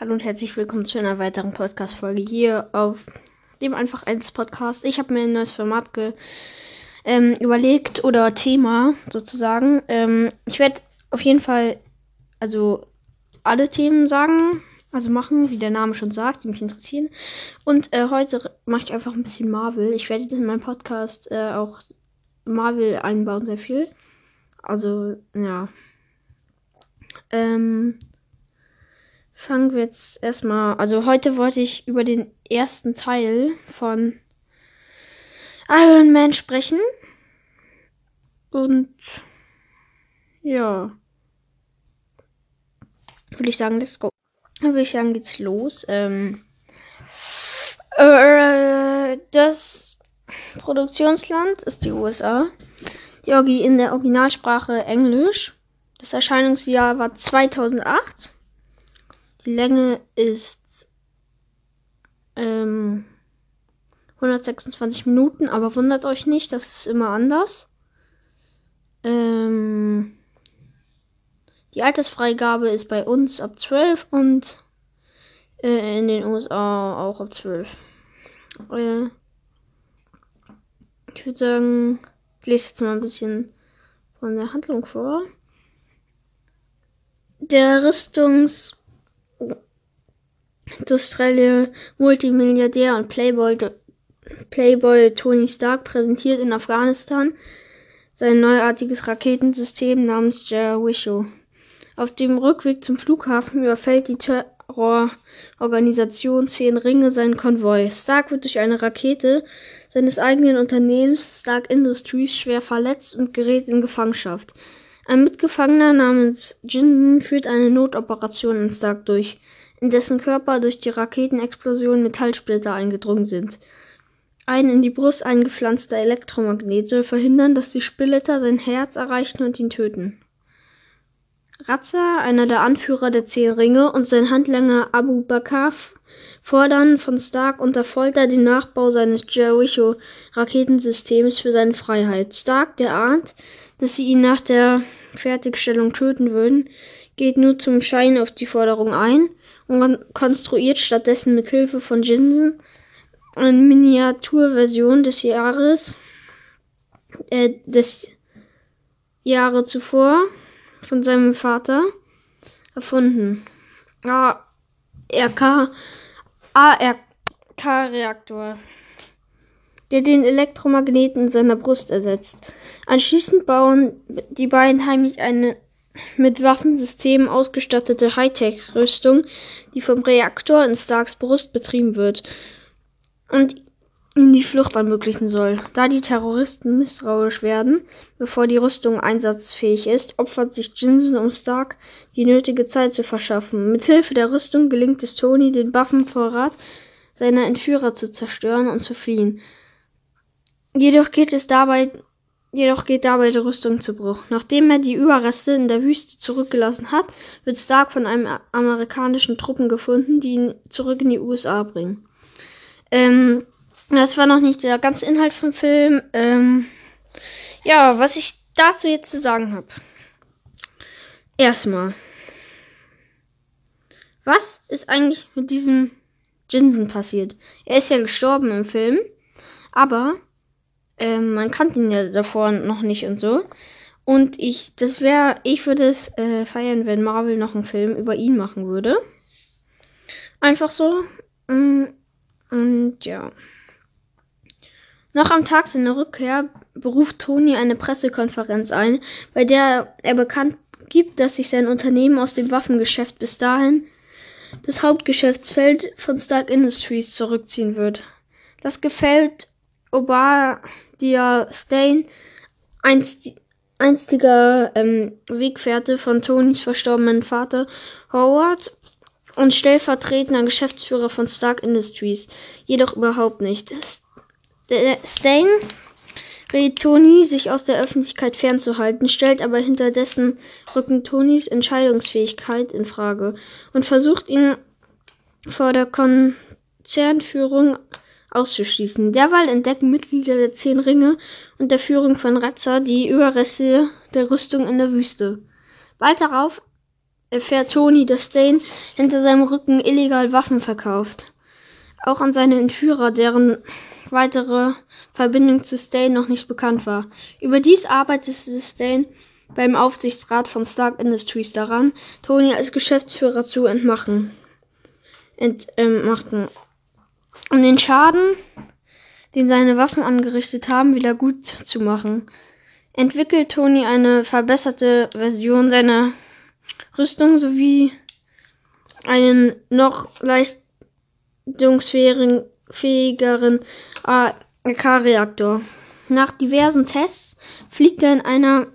Hallo und herzlich willkommen zu einer weiteren Podcast-Folge hier auf dem Einfach 1 Podcast. Ich habe mir ein neues Format ge ähm, überlegt oder Thema sozusagen. Ähm, ich werde auf jeden Fall also alle Themen sagen, also machen, wie der Name schon sagt, die mich interessieren. Und äh, heute mache ich einfach ein bisschen Marvel. Ich werde in meinem Podcast äh, auch Marvel einbauen, sehr viel. Also, ja. Ähm, fangen wir jetzt erstmal. Also heute wollte ich über den ersten Teil von Iron Man sprechen. Und ja. Würde ich sagen, let's go. Würde ich sagen, geht's los. Ähm, äh, das Produktionsland ist die USA. Die Orgi in der Originalsprache Englisch. Das Erscheinungsjahr war 2008. Die Länge ist ähm, 126 Minuten, aber wundert euch nicht, das ist immer anders. Ähm, die Altersfreigabe ist bei uns ab 12 und äh, in den USA auch ab 12. Äh, ich würde sagen, ich lese jetzt mal ein bisschen von der Handlung vor. Der Rüstungs industrielle Multimilliardär und Playboy, Playboy Tony Stark präsentiert in Afghanistan sein neuartiges Raketensystem namens Jericho. Auf dem Rückweg zum Flughafen überfällt die Terrororganisation Zehn Ringe seinen Konvoi. Stark wird durch eine Rakete seines eigenen Unternehmens Stark Industries schwer verletzt und gerät in Gefangenschaft. Ein Mitgefangener namens Jinden führt eine Notoperation in Stark durch, in dessen Körper durch die Raketenexplosion Metallsplitter eingedrungen sind. Ein in die Brust eingepflanzter Elektromagnet soll verhindern, dass die Splitter sein Herz erreichen und ihn töten. Razza, einer der Anführer der Zehn Ringe, und sein Handlanger Abu Bakr fordern von Stark unter Folter den Nachbau seines Jericho-Raketensystems für seine Freiheit. Stark, der ahnt, dass sie ihn nach der Fertigstellung töten würden, geht nur zum Schein auf die Forderung ein und konstruiert stattdessen mit Hilfe von Jinsen eine Miniaturversion des Jahres äh, des Jahre zuvor von seinem Vater erfunden. ARK ARK-Reaktor, der den Elektromagneten in seiner Brust ersetzt. Anschließend bauen die beiden heimlich eine mit Waffensystemen ausgestattete Hightech-Rüstung, die vom Reaktor in Starks Brust betrieben wird und ihm die Flucht ermöglichen soll. Da die Terroristen misstrauisch werden, bevor die Rüstung einsatzfähig ist, opfert sich Jinsen, um Stark die nötige Zeit zu verschaffen. Mithilfe der Rüstung gelingt es Tony, den Waffenvorrat seiner Entführer zu zerstören und zu fliehen. Jedoch geht es dabei Jedoch geht dabei die Rüstung zu Bruch. Nachdem er die Überreste in der Wüste zurückgelassen hat, wird Stark von einem amerikanischen Truppen gefunden, die ihn zurück in die USA bringen. Ähm, das war noch nicht der ganze Inhalt vom Film. Ähm, ja, was ich dazu jetzt zu sagen habe. Erstmal. Was ist eigentlich mit diesem Jinsen passiert? Er ist ja gestorben im Film, aber ähm, man kannte ihn ja davor noch nicht und so. Und ich, das wäre, ich würde es äh, feiern, wenn Marvel noch einen Film über ihn machen würde. Einfach so. Mm, und ja. Noch am Tag seiner Rückkehr beruft Tony eine Pressekonferenz ein, bei der er bekannt gibt, dass sich sein Unternehmen aus dem Waffengeschäft bis dahin das Hauptgeschäftsfeld von Stark Industries zurückziehen wird. Das gefällt Obadiah Stane, einst, einstiger ähm, Wegfährte von Tonys verstorbenen Vater Howard und stellvertretender Geschäftsführer von Stark Industries, jedoch überhaupt nicht. Stane rät Tony, sich aus der Öffentlichkeit fernzuhalten, stellt aber hinter dessen Rücken Tonys Entscheidungsfähigkeit in Frage und versucht ihn vor der Konzernführung auszuschließen. Derweil entdecken Mitglieder der Zehn Ringe und der Führung von Razza die Überreste der Rüstung in der Wüste. Bald darauf erfährt Tony, dass Stain hinter seinem Rücken illegal Waffen verkauft. Auch an seine Entführer, deren weitere Verbindung zu Stain noch nicht bekannt war. Überdies arbeitete Stain beim Aufsichtsrat von Stark Industries daran, Tony als Geschäftsführer zu entmachen. Entmachten. Um den Schaden, den seine Waffen angerichtet haben, wieder gut zu machen, entwickelt Tony eine verbesserte Version seiner Rüstung sowie einen noch leistungsfähigeren AK-Reaktor. Nach diversen Tests fliegt er in einer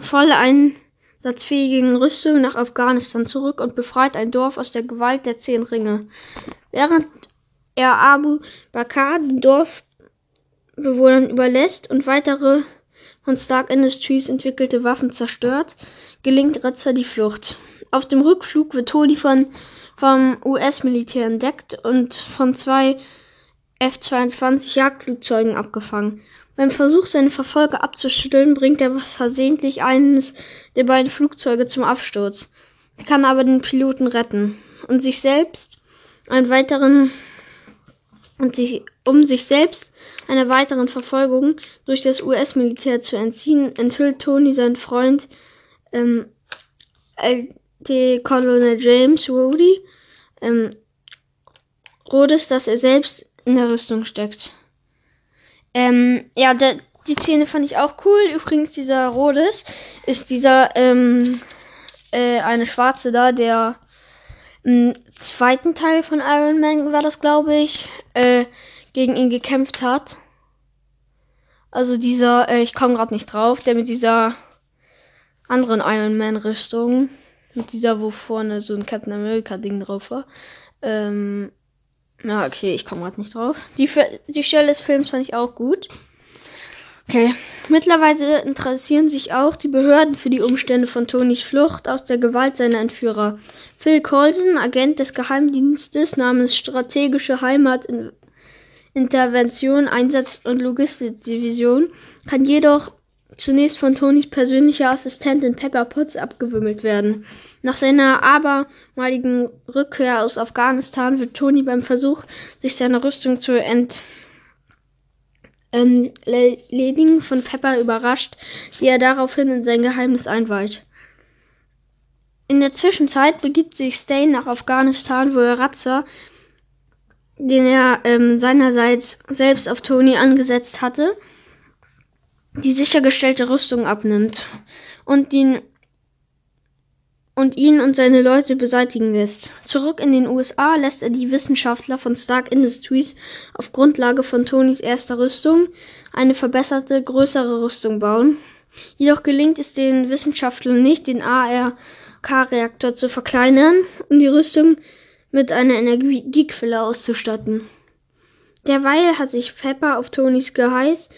voll einsatzfähigen Rüstung nach Afghanistan zurück und befreit ein Dorf aus der Gewalt der Zehn Ringe. Während er Abu Bakr den Dorfbewohnern überlässt und weitere von Stark Industries entwickelte Waffen zerstört, gelingt Retzer die Flucht. Auf dem Rückflug wird Tony von, vom US-Militär entdeckt und von zwei F-22 Jagdflugzeugen abgefangen. Beim Versuch, seine Verfolger abzuschütteln, bringt er versehentlich eines der beiden Flugzeuge zum Absturz, kann aber den Piloten retten und sich selbst einen weiteren und sich, um sich selbst einer weiteren Verfolgung durch das US-Militär zu entziehen, enthüllt Tony seinen Freund ähm, Colonel James Rody ähm, Rhodes, dass er selbst in der Rüstung steckt. Ähm, ja, der, die Szene fand ich auch cool. Übrigens, dieser Rhodes ist dieser ähm, äh, eine Schwarze da, der im zweiten Teil von Iron Man war das, glaube ich, äh, gegen ihn gekämpft hat. Also dieser, äh, ich komme gerade nicht drauf, der mit dieser anderen Iron Man Rüstung, mit dieser, wo vorne so ein Captain America Ding drauf war. Ähm, ja, okay, ich komme gerade nicht drauf. Die, die Stelle des Films fand ich auch gut. Okay. Mittlerweile interessieren sich auch die Behörden für die Umstände von Tonys Flucht aus der Gewalt seiner Entführer. Phil Colson, Agent des Geheimdienstes namens Strategische Heimat Intervention, Einsatz und Logistikdivision, kann jedoch zunächst von Tonys persönlicher Assistentin Pepper Potts abgewimmelt werden. Nach seiner abermaligen Rückkehr aus Afghanistan wird Tony beim Versuch, sich seiner Rüstung zu entledigen, von Pepper überrascht, die er daraufhin in sein Geheimnis einweiht. In der Zwischenzeit begibt sich Stain nach Afghanistan, wo er Ratzer, den er ähm, seinerseits selbst auf Tony angesetzt hatte, die sichergestellte Rüstung abnimmt und ihn und ihn und seine Leute beseitigen lässt. Zurück in den USA lässt er die Wissenschaftler von Stark Industries auf Grundlage von Tonys erster Rüstung eine verbesserte, größere Rüstung bauen. Jedoch gelingt es den Wissenschaftlern nicht, den ARK-Reaktor zu verkleinern, um die Rüstung mit einer Energiequelle auszustatten. Derweil hat sich Pepper auf Tonys Geheiß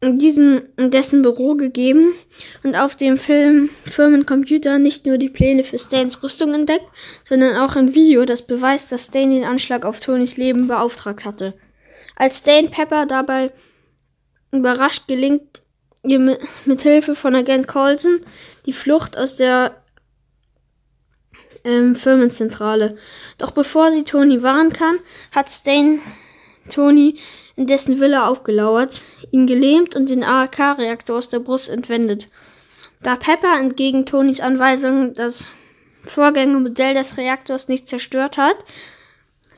diesen in dessen Büro gegeben und auf dem Film Firmencomputer nicht nur die Pläne für Stains Rüstung entdeckt, sondern auch ein Video, das beweist, dass Stain den Anschlag auf Tonys Leben beauftragt hatte. Als Stain Pepper dabei überrascht gelingt ihr mit, mit Hilfe von Agent Colson die Flucht aus der ähm, Firmenzentrale. Doch bevor sie Tony warnen kann, hat Stain Tony in dessen Villa aufgelauert, ihn gelähmt und den ARK-Reaktor aus der Brust entwendet. Da Pepper entgegen Tonys Anweisung das Vorgängermodell des Reaktors nicht zerstört hat,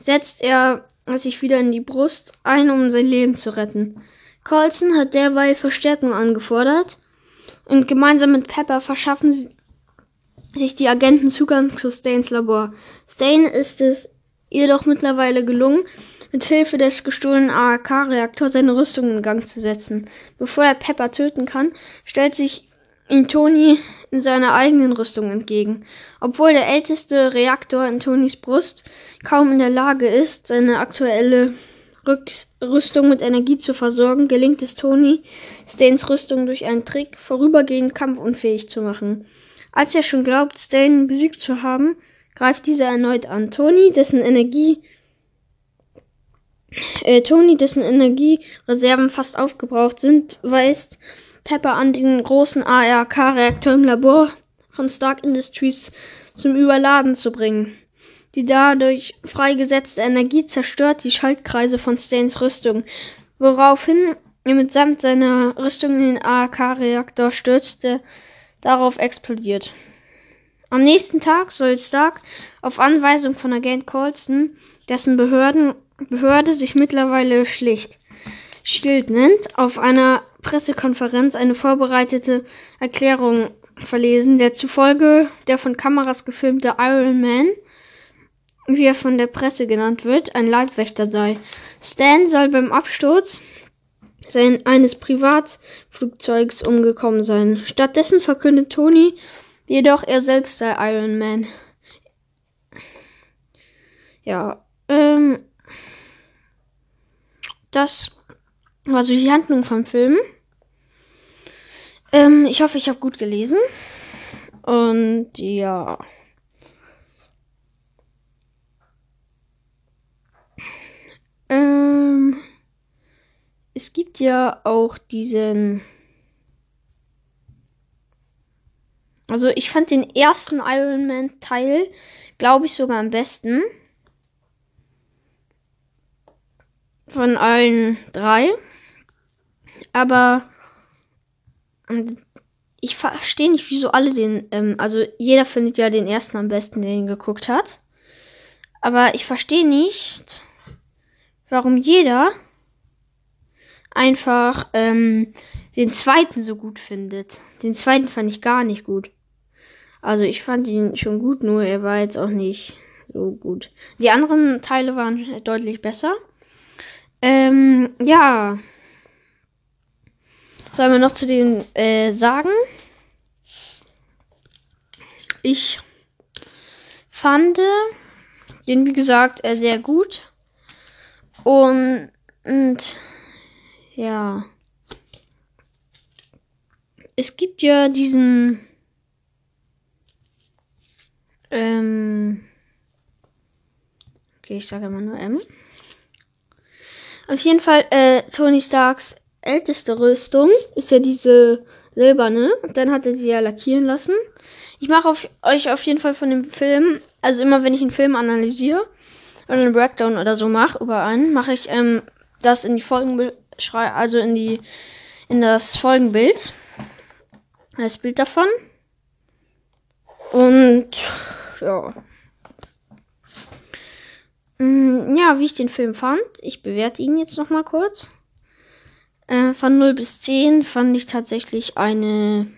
setzt er sich wieder in die Brust ein, um sein Leben zu retten. Colson hat derweil Verstärkung angefordert und gemeinsam mit Pepper verschaffen sich die Agenten Zugang zu Stains Labor. Stain ist es jedoch mittlerweile gelungen, mit Hilfe des gestohlenen ARK-Reaktors seine Rüstung in Gang zu setzen. Bevor er Pepper töten kann, stellt sich ihm Tony in seiner eigenen Rüstung entgegen. Obwohl der älteste Reaktor in Tonys Brust kaum in der Lage ist, seine aktuelle Rüstung mit Energie zu versorgen, gelingt es Tony, Stains Rüstung durch einen Trick vorübergehend kampfunfähig zu machen. Als er schon glaubt, Stain besiegt zu haben, greift dieser erneut an. Tony, dessen Energie äh, Tony, dessen Energiereserven fast aufgebraucht sind, weist Pepper an den großen ARK-Reaktor im Labor von Stark Industries zum Überladen zu bringen. Die dadurch freigesetzte Energie zerstört die Schaltkreise von Stains Rüstung, woraufhin er mitsamt seiner Rüstung in den AAK-Reaktor stürzte, darauf explodiert. Am nächsten Tag soll Stark auf Anweisung von Agent Colson, dessen Behörden, Behörde sich mittlerweile schlicht Schild nennt, auf einer Pressekonferenz eine vorbereitete Erklärung verlesen, der zufolge der von Kameras gefilmte Iron Man, wie er von der Presse genannt wird, ein Leibwächter sei. Stan soll beim Absturz sein, eines Privatflugzeugs umgekommen sein. Stattdessen verkündet Tony jedoch, er selbst sei Iron Man. Ja, ähm, das war so die Handlung vom Film. Ähm, ich hoffe, ich habe gut gelesen. Und ja. Ähm, es gibt ja auch diesen. Also ich fand den ersten Iron Man Teil, glaube ich, sogar am besten. Von allen drei. Aber ich verstehe nicht, wieso alle den, ähm, also jeder findet ja den ersten am besten, der ihn geguckt hat. Aber ich verstehe nicht, warum jeder einfach ähm, den zweiten so gut findet. Den zweiten fand ich gar nicht gut. Also ich fand ihn schon gut, nur er war jetzt auch nicht so gut. Die anderen Teile waren deutlich besser. Ähm, ja. Sollen wir noch zu den äh, sagen? Ich fand den, wie gesagt, äh, sehr gut. Und, und ja. Es gibt ja diesen ähm Okay, ich sage immer nur M. Auf jeden Fall, äh, Tony Starks älteste Rüstung ist ja diese silberne. Und dann hat er sie ja lackieren lassen. Ich mache euch auf jeden Fall von dem Film, also immer wenn ich einen Film analysiere oder einen Breakdown oder so mache über einen, mache ich ähm, das in die Folgenbeschreibung, also in die in das Folgenbild. Das Bild davon. Und ja. Mm, ja, wie ich den Film fand. Ich bewerte ihn jetzt nochmal kurz. Äh, von 0 bis 10 fand ich tatsächlich eine,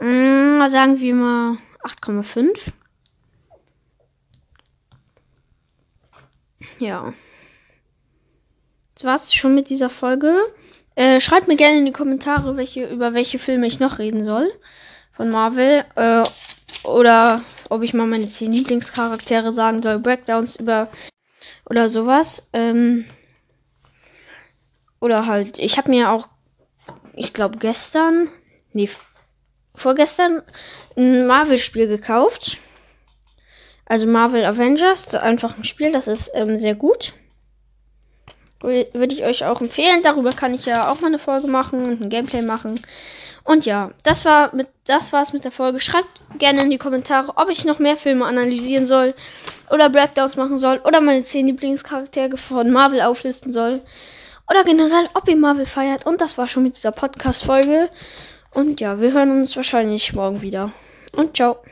äh, sagen wir mal 8,5. Ja. Das war's schon mit dieser Folge. Äh, schreibt mir gerne in die Kommentare, welche, über welche Filme ich noch reden soll. Von Marvel. Äh, oder ob ich mal meine 10 Lieblingscharaktere sagen soll. Breakdowns über oder sowas. Ähm, oder halt, ich habe mir auch, ich glaube gestern, nee, vorgestern ein Marvel-Spiel gekauft. Also Marvel Avengers, einfach ein Spiel, das ist ähm, sehr gut. Würde ich euch auch empfehlen. Darüber kann ich ja auch mal eine Folge machen und ein Gameplay machen. Und ja, das war mit das war's mit der Folge. Schreibt gerne in die Kommentare, ob ich noch mehr Filme analysieren soll oder Breakdowns machen soll oder meine 10 Lieblingscharaktere von Marvel auflisten soll oder generell, ob ihr Marvel feiert. Und das war schon mit dieser Podcast-Folge. Und ja, wir hören uns wahrscheinlich morgen wieder. Und ciao.